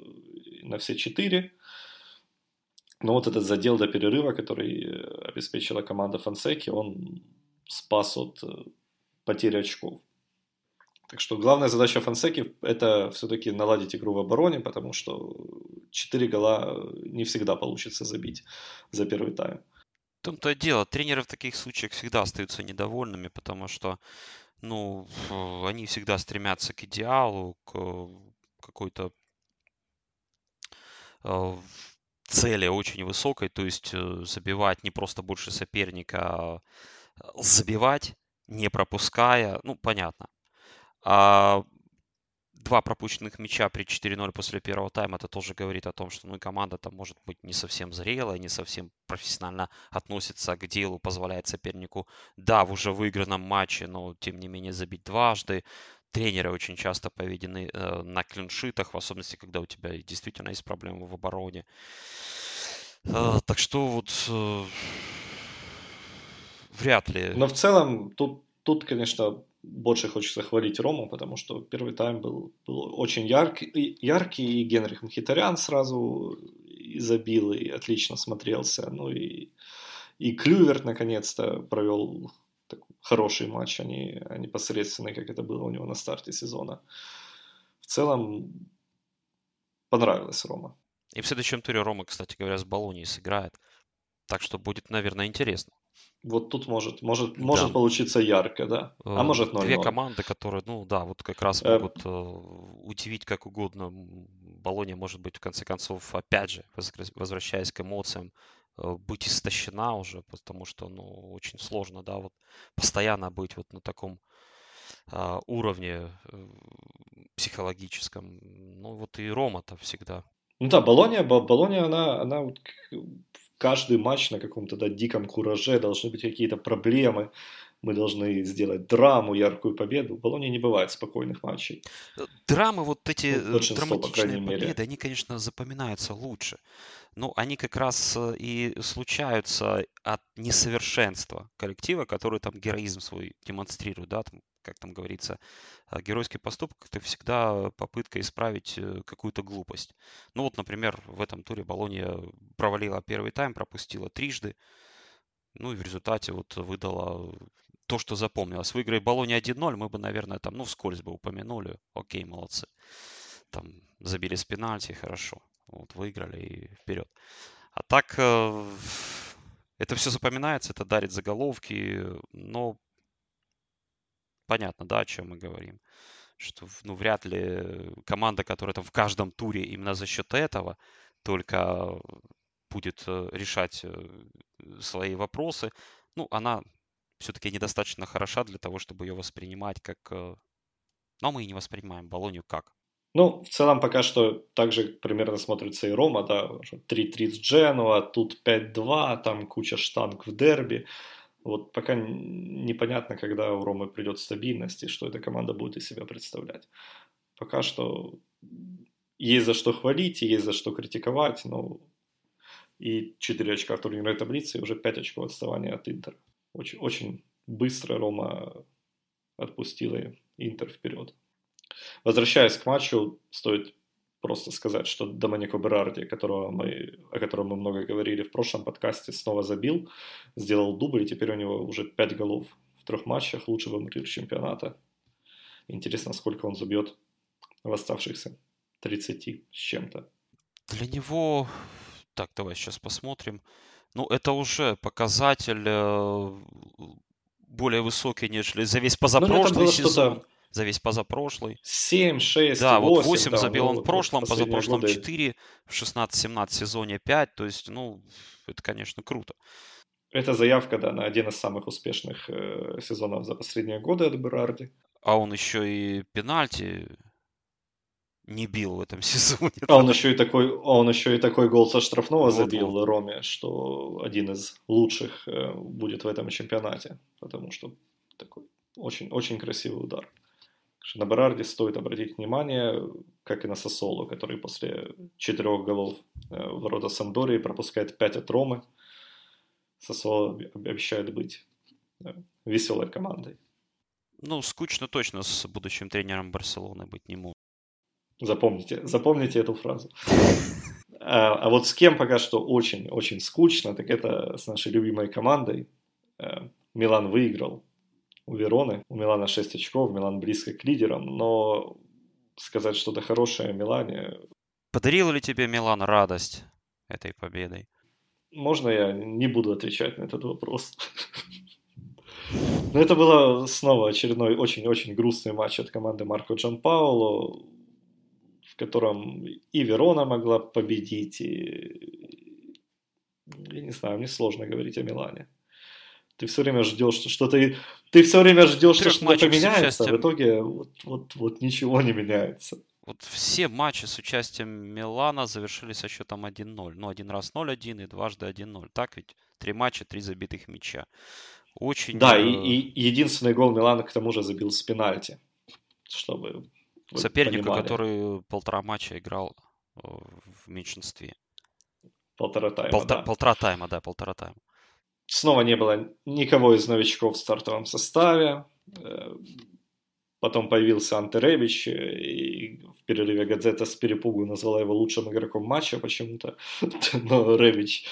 на все четыре. Но вот этот задел до перерыва, который э, обеспечила команда Фансеки, он спас от э, потери очков. Так что главная задача Фансеки – это все-таки наладить игру в обороне, потому что 4 гола не всегда получится забить за первый тайм. Том-то и дело, тренеры в таких случаях всегда остаются недовольными, потому что ну, они всегда стремятся к идеалу, к какой-то э, цели очень высокой, то есть э, забивать не просто больше соперника, а забивать, не пропуская, ну, понятно. А два пропущенных мяча при 4-0 после первого тайма, это тоже говорит о том, что ну, команда там может быть не совсем зрелая, не совсем профессионально относится к делу, позволяет сопернику, да, в уже выигранном матче, но тем не менее забить дважды тренеры очень часто поведены э, на клиншитах, в особенности, когда у тебя действительно есть проблемы в обороне. Э, так что вот э, вряд ли. Но в целом тут, тут, конечно, больше хочется хвалить Рому, потому что первый тайм был, был очень яркий, яркий, и Генрих Мхитарян сразу и забил, и отлично смотрелся. Ну и, и Клюверт наконец-то провел хороший матч, а не, а не посредственный, как это было у него на старте сезона. В целом, понравилась Рома. И в следующем туре Рома, кстати говоря, с Болонией сыграет. Так что будет, наверное, интересно. Вот тут может, может, может да. получиться ярко, да. А э, может 0 Две команды, которые, ну да, вот как раз э, могут э, удивить как угодно. Болония может быть, в конце концов, опять же, возвращаясь к эмоциям, Э, быть истощена уже, потому что, ну, очень сложно, да, вот постоянно быть вот на таком а, уровне э, психологическом. Ну, вот и Рома-то всегда. Ну да, Болония, Болония, она, она вот каждый матч на каком-то да, диком кураже должны быть какие-то проблемы, мы должны сделать драму, яркую победу. В Болоне не бывает спокойных матчей. Э, драмы, вот эти ну, драматичные победы, мере. они, конечно, запоминаются лучше. Но они как раз э, и случаются от несовершенства коллектива, который там героизм свой демонстрирует, да, там, как там говорится, э, геройский поступок это всегда попытка исправить какую-то глупость. Ну вот, например, в этом туре Болония провалила первый тайм, пропустила трижды, ну и в результате вот выдала то, что запомнилось. Выиграй Болоне 1-0, мы бы, наверное, там, ну, вскользь бы упомянули. Окей, молодцы. Там забили с пенальти, хорошо. Вот, выиграли и вперед. А так, э, это все запоминается, это дарит заголовки, но понятно, да, о чем мы говорим. Что, ну, вряд ли команда, которая там в каждом туре именно за счет этого только будет э, решать э, свои вопросы, ну, она все-таки недостаточно хороша для того, чтобы ее воспринимать как... Э, но мы и не воспринимаем Болонию как Ну, в целом пока что также примерно смотрится и Рома, да, 3-3 с Дженуа, тут 5-2, там куча штанг в дерби. Вот пока непонятно, когда у Ромы придет стабильность и что эта команда будет из себя представлять. Пока что есть за что хвалить, есть за что критиковать, но и 4 очка в турнирной таблице, и уже 5 очков отставания от Интера. Очень, очень быстро Рома отпустила Интер вперед. Возвращаясь к матчу, стоит просто сказать, что Доминико Берарди, которого мы, о котором мы много говорили в прошлом подкасте, снова забил, сделал дубль, и теперь у него уже 5 голов в трех матчах лучшего мира чемпионата. Интересно, сколько он забьет в оставшихся 30 с чем-то. Для него, так, давай сейчас посмотрим. Ну, это уже показатель э, более высокий, нежели за весь ну, позапрошлый ну, сезон за весь позапрошлый. 7, 6, Да, 8, вот 8 да, забил он в прошлом, вот позапрошлом годы. 4, в 16-17 сезоне 5. То есть, ну, это, конечно, круто. Это заявка, да, на один из самых успешных э, сезонов за последние годы от Берарди. А он еще и пенальти не бил в этом сезоне. А он еще и такой, а он еще и такой гол со штрафного вот, забил вот. Роме, что один из лучших э, будет в этом чемпионате, потому что такой очень, очень красивый удар. На Берарде стоит обратить внимание, как и на Сосолу, который после четырех голов э, в ворота Сандории пропускает 5 от Ромы. Сосоло обещает быть э, веселой командой. Ну, скучно точно с будущим тренером Барселоны быть не может. Запомните, запомните эту фразу. А, а вот с кем пока что очень-очень скучно, так это с нашей любимой командой. Э, Милан выиграл у Вероны. У Милана 6 очков, Милан близко к лидерам, но сказать что-то хорошее о Милане... Подарил ли тебе Милан радость этой победой? Можно я не буду отвечать на этот вопрос? Но это было снова очередной очень-очень грустный матч от команды Марко Джанпауло, в котором и Верона могла победить, и... Я не знаю, мне сложно говорить о Милане. Ты все время ждешь, что ты, ты все время ждешь, что что-то поменяется, а в итоге вот, вот, вот ничего не меняется. Вот все матчи с участием Милана завершились со счетом 1-0. Ну, один раз 0-1 и дважды 1-0. Так ведь? Три матча, три забитых мяча. Очень... Да, и, э, и единственный гол Милана к тому же забил с пенальти. Чтобы Сопернику, понимали. который полтора матча играл э, в меньшинстве. Полтора тайма, Полта, да. Полтора тайма, да, полтора тайма. Снова не было никого из новичков в стартовом составе. Э, потом появился Анте Ребич, и в перерыве Гадзета с перепугу назвала его лучшим игроком матча почему-то. Но Ребич,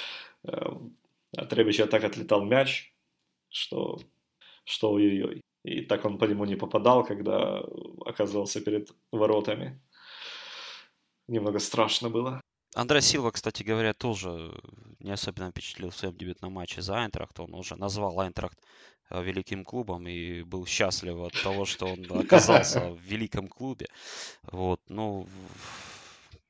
э, от Ребича так отлетал мяч, что, что ой-ой-ой. И так он по нему не попадал, когда оказывался перед воротами. Немного страшно было. Андре Силва, кстати говоря, тоже не особенно впечатлил в своем дебютном матче за Айнтрахт. Он уже назвал Айнтрахт э, великим клубом и был счастлив от того, что он оказался в великом клубе. Вот, ну,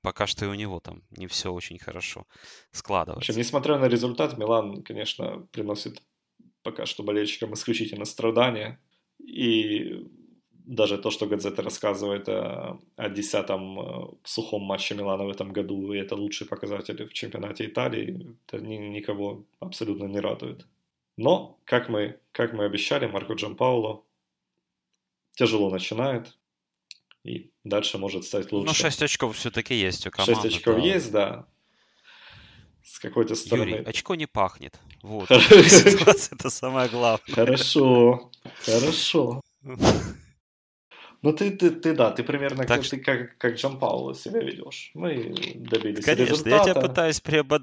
пока что и у него там не все очень хорошо складывается. В общем, несмотря на результат, Милан, конечно, приносит пока что болельщикам исключительно страдания. И даже то, что газета рассказывает о, о десятом э, сухом матче Милана в этом году, и это лучший показатель в чемпионате Италии, это ни, никого абсолютно не радует. Но, как мы, как мы обещали, Марко Джампауло тяжело начинает, и дальше может стать лучше. Ну, 6 очков все-таки есть у команды. 6 очков да. есть, да. С какой-то стороны. Юрий, очко не пахнет. Вот. Это самое главное. Хорошо, хорошо. Ну ты, ты, ты да, ты примерно так ты как, как Джон Пауло себя ведешь. Мы добились Конечно, результата. я тебя пытаюсь приобод...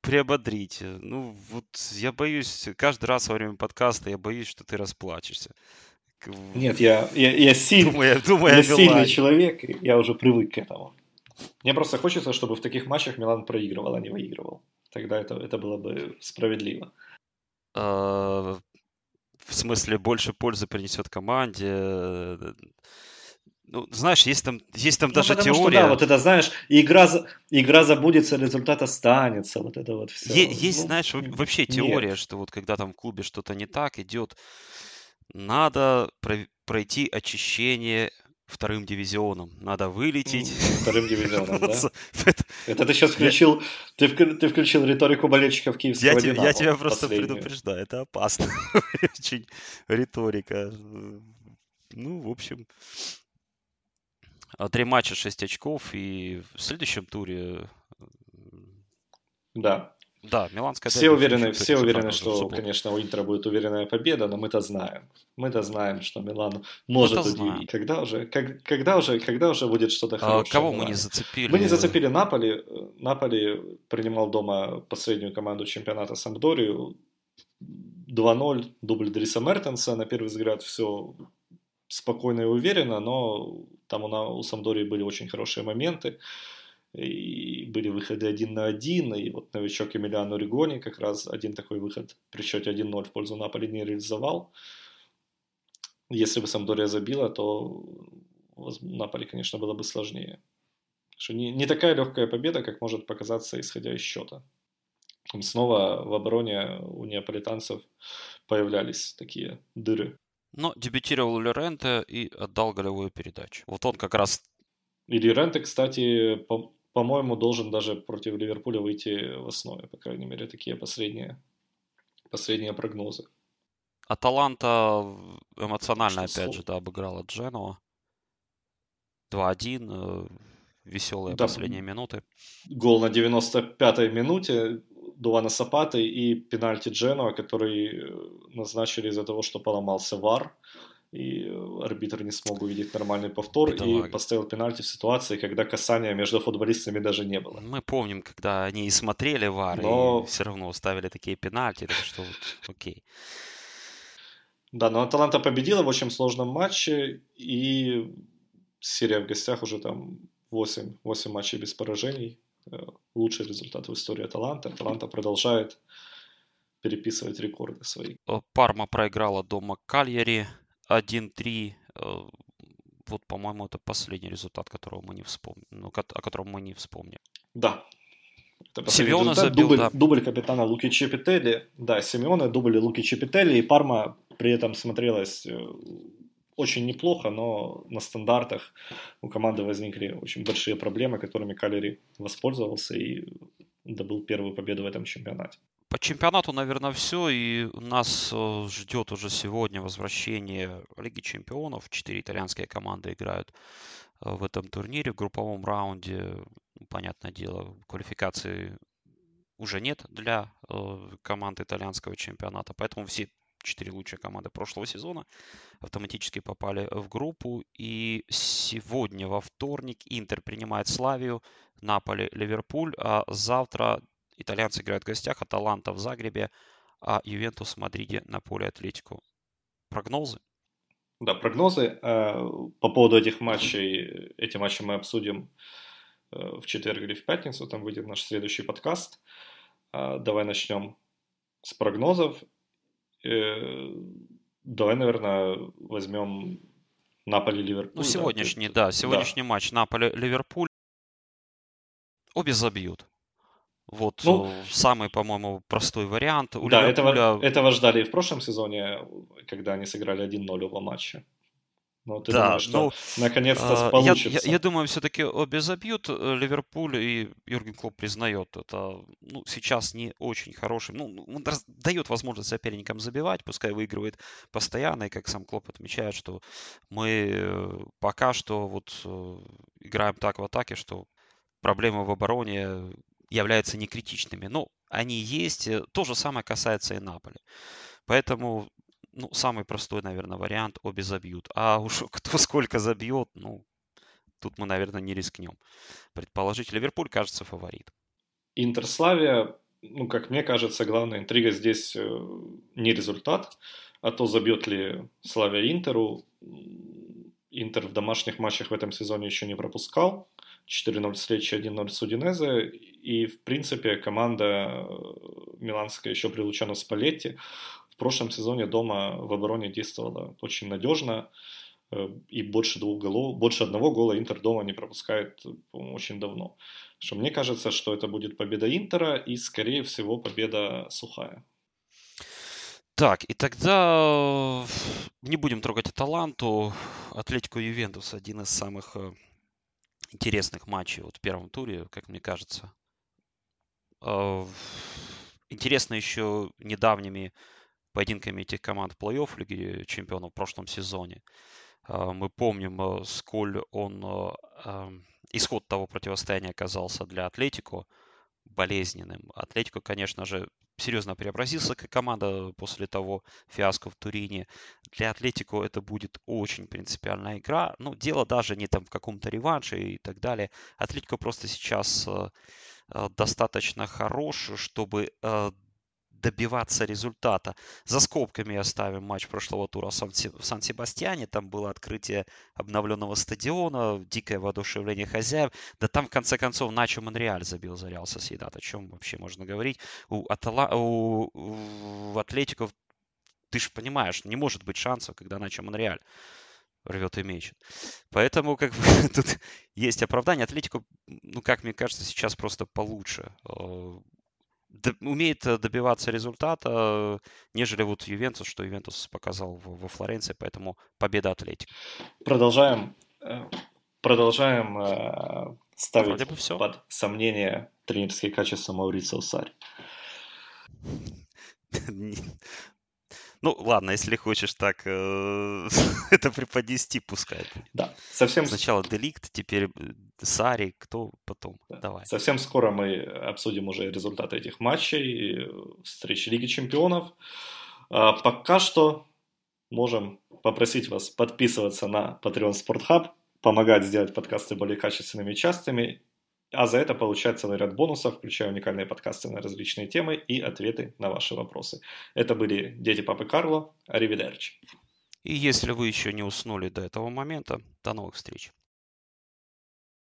приободрить. Ну вот я боюсь, каждый раз во время подкаста я боюсь, что ты расплачешься. Нет, я, я, я, силь... думаю, думаю, я сильный человек, я уже привык к этому. Мне просто хочется, чтобы в таких матчах Милан проигрывал, а не выигрывал. Тогда это, это было бы справедливо. В смысле больше пользы принесет команде. Э, ну, знаешь, есть там, есть там ну, даже теория. Что, да, вот это, знаешь, игра, игра забудется, результат останется, вот это вот все. Е- есть, ну, знаешь, вообще теория, нет. что вот когда там в клубе что-то не так идет, надо про- пройти очищение вторым дивизионом. Надо вылететь. Вторым дивизионом, да? Это ты сейчас включил, ты, ты включил риторику болельщиков киевского я, Динамо. Я тебя просто последнюю. предупреждаю, это опасно. Очень риторика. Ну, в общем, три матча, шесть очков, и в следующем туре... Да, да, Миланская Все уверены, все уверены, что, конечно, у Интера будет уверенная победа, но мы-то знаем. Мы-то знаем, что Милан может удивить. Когда уже, как, когда уже, когда уже будет что-то а хорошее? А, кого мы не зацепили? Мы не зацепили Наполи. Наполи принимал дома последнюю команду чемпионата Сампдорию. 2-0, дубль Дриса Мертенса. На первый взгляд все спокойно и уверенно, но там у, у Самдории были очень хорошие моменты и были выходы один на один, и вот новичок Эмилиано Ригони как раз один такой выход при счете 1-0 в пользу Наполи не реализовал. Если бы Самдория забила, то Наполи, конечно, было бы сложнее. Что не, не такая легкая победа, как может показаться, исходя из счета. Снова в обороне у неаполитанцев появлялись такие дыры. Но дебютировал Лоренте и отдал голевую передачу. Вот он как раз... И Лоренте, кстати, по, по-моему, должен даже против Ливерпуля выйти в основе, по крайней мере, такие последние, последние прогнозы. Аталанта эмоционально, Что опять же, да, обыграла Дженуа. 2-1, э, веселые да, последние минуты. Гол на 95-й минуте Дувана Сапаты и пенальти Дженуа, который э, назначили из-за того, что поломался ВАР и арбитр не смог увидеть нормальный повтор Бедолага. и поставил пенальти в ситуации, когда касания между футболистами даже не было. Мы помним, когда они и смотрели ВАР, но... и все равно ставили такие пенальти, так что вот, окей. Да, но Аталанта победила в очень сложном матче, и серия в гостях уже там 8, 8 матчей без поражений. Э, лучший результат в истории Аталанта. Аталанта продолжает переписывать рекорды свои. Э, Парма проиграла дома Кальяри 1-3. Э, вот, по-моему, это последний результат, которого мы не вспомним, ну, о котором мы не вспомним. Да. Это Симеона забил, дубль, да. дубль капитана Луки Чепетели. Да, Симеона, дубль Луки Чепетели. И Парма при этом смотрелась э, очень неплохо, но на стандартах у команды возникли очень большие проблемы, которыми Калери воспользовался и добыл первую победу в этом чемпионате. По чемпионату, наверное, все. И нас э, ждет уже сегодня возвращение Лиги Чемпионов. Четыре итальянские команды играют э, в этом турнире. В групповом раунде, понятное дело, квалификации уже нет для э, команд итальянского чемпионата. Поэтому все четыре лучшие команды прошлого сезона автоматически попали в группу. И сегодня, во вторник, Интер принимает Славию, Наполе, Ливерпуль. А завтра Итальянцы играют в гостях, Аталанта в Загребе, а Ювентус в Мадриде на поле Атлетику. Прогнозы? Да, прогнозы. Э, по поводу этих матчей, эти матчи мы обсудим э, в четверг или в пятницу, там выйдет наш следующий подкаст. Э, давай начнем с прогнозов. Давай, наверное, возьмем Наполи-Ливерпуль. Ну, сегодняшний, да, да сегодняшний да. матч Наполи-Ливерпуль. Обе забьют. Вот ну, э, самый, по-моему, простой вариант. У да, Ливерпуля... этого, этого ждали и в прошлом сезоне, когда они сыграли 1-0 оба матча. Ну, ты да, думаешь, что ну, наконец-то а, получится? Я, я, я думаю, все-таки обе забьют. Э, Ливерпуль и Юрген Клоп признает это. Ну, сейчас не очень хороший. Ну, ну, он дает возможность соперникам забивать, пускай выигрывает постоянно. И как сам Клоп отмечает, что мы э, пока что вот играем так в атаке, что проблемы в обороне являются не критичными. Но они есть. Э, то же самое касается и Наполи. Поэтому ну, самый простой, наверное, вариант обе забьют. А уж кто сколько забьет, ну, тут мы, наверное, не рискнем. Предположить, Ливерпуль кажется фаворитом. Интерславия, ну, как мне кажется, главная интрига здесь э, не результат, а то забьет ли Славия Интеру. Интер в домашних матчах в этом сезоне еще не пропускал. 4-0 с Лечи, 1-0 с Удинезе. И, в принципе, команда э, миланская еще при Лучано Спалетти в прошлом сезоне дома в обороне действовала очень надежно. Э, и больше двух голов, больше одного гола Интер дома не пропускает очень давно. Что мне кажется, что это будет победа Интера и, скорее всего, победа сухая. Так, и тогда не будем трогать Аталанту. Атлетико Ювентус один из самых э, интересных матчей вот в первом туре, как мне кажется. А, интересно еще недавними поединками этих команд в плей-офф Лиги Чемпионов в прошлом сезоне. А, мы помним, э, сколь он э, исход того противостояния оказался для Атлетико болезненным. Атлетико, конечно же, серьезно преобразился как команда после того фиаско в Турине. Для Атлетико это будет очень принципиальная игра. Ну, дело даже не там в каком-то реванше и так далее. Атлетико просто сейчас э, э, достаточно хорош, чтобы э, добиваться результата. За скобками оставим матч прошлого тура в Сан-Себастьяне. Там было открытие обновленного стадиона, дикое воодушевление хозяев. Да там, в конце концов, Начо Монреаль забил за Реал Соседат. О чем вообще можно говорить? У, Атала... у... у Атлетиков, ты же понимаешь, не может быть шансов, когда Начо Монреаль рвет и мечет. Поэтому, как бы, тут есть оправдание. Атлетику, ну, как мне кажется, сейчас просто получше э, умеет э, добиваться результата, нежели вот Ювентус, что Ювентус показал во Флоренции, поэтому победа Атлетик. Продолжаем, э, продолжаем э, ставить бы все. под сомнение тренерские качества Маурицио Сари. Ну, ладно, если хочешь так э, это преподнести, пускай. Да, совсем... Сначала Деликт, теперь э, Сари, кто потом. Да. Давай. Совсем скоро мы обсудим уже результаты этих матчей, э, встречи Лиги Чемпионов. А пока что можем попросить вас подписываться на Patreon Sport Hub, помогать сделать подкасты более качественными и частыми, а за это получать целый ряд бонусов, включая уникальные подкасты на различные темы и ответы на ваши вопросы. Это были «Дети Папы Карло». Аривидерчи. И если вы еще не уснули до этого момента, до новых встреч.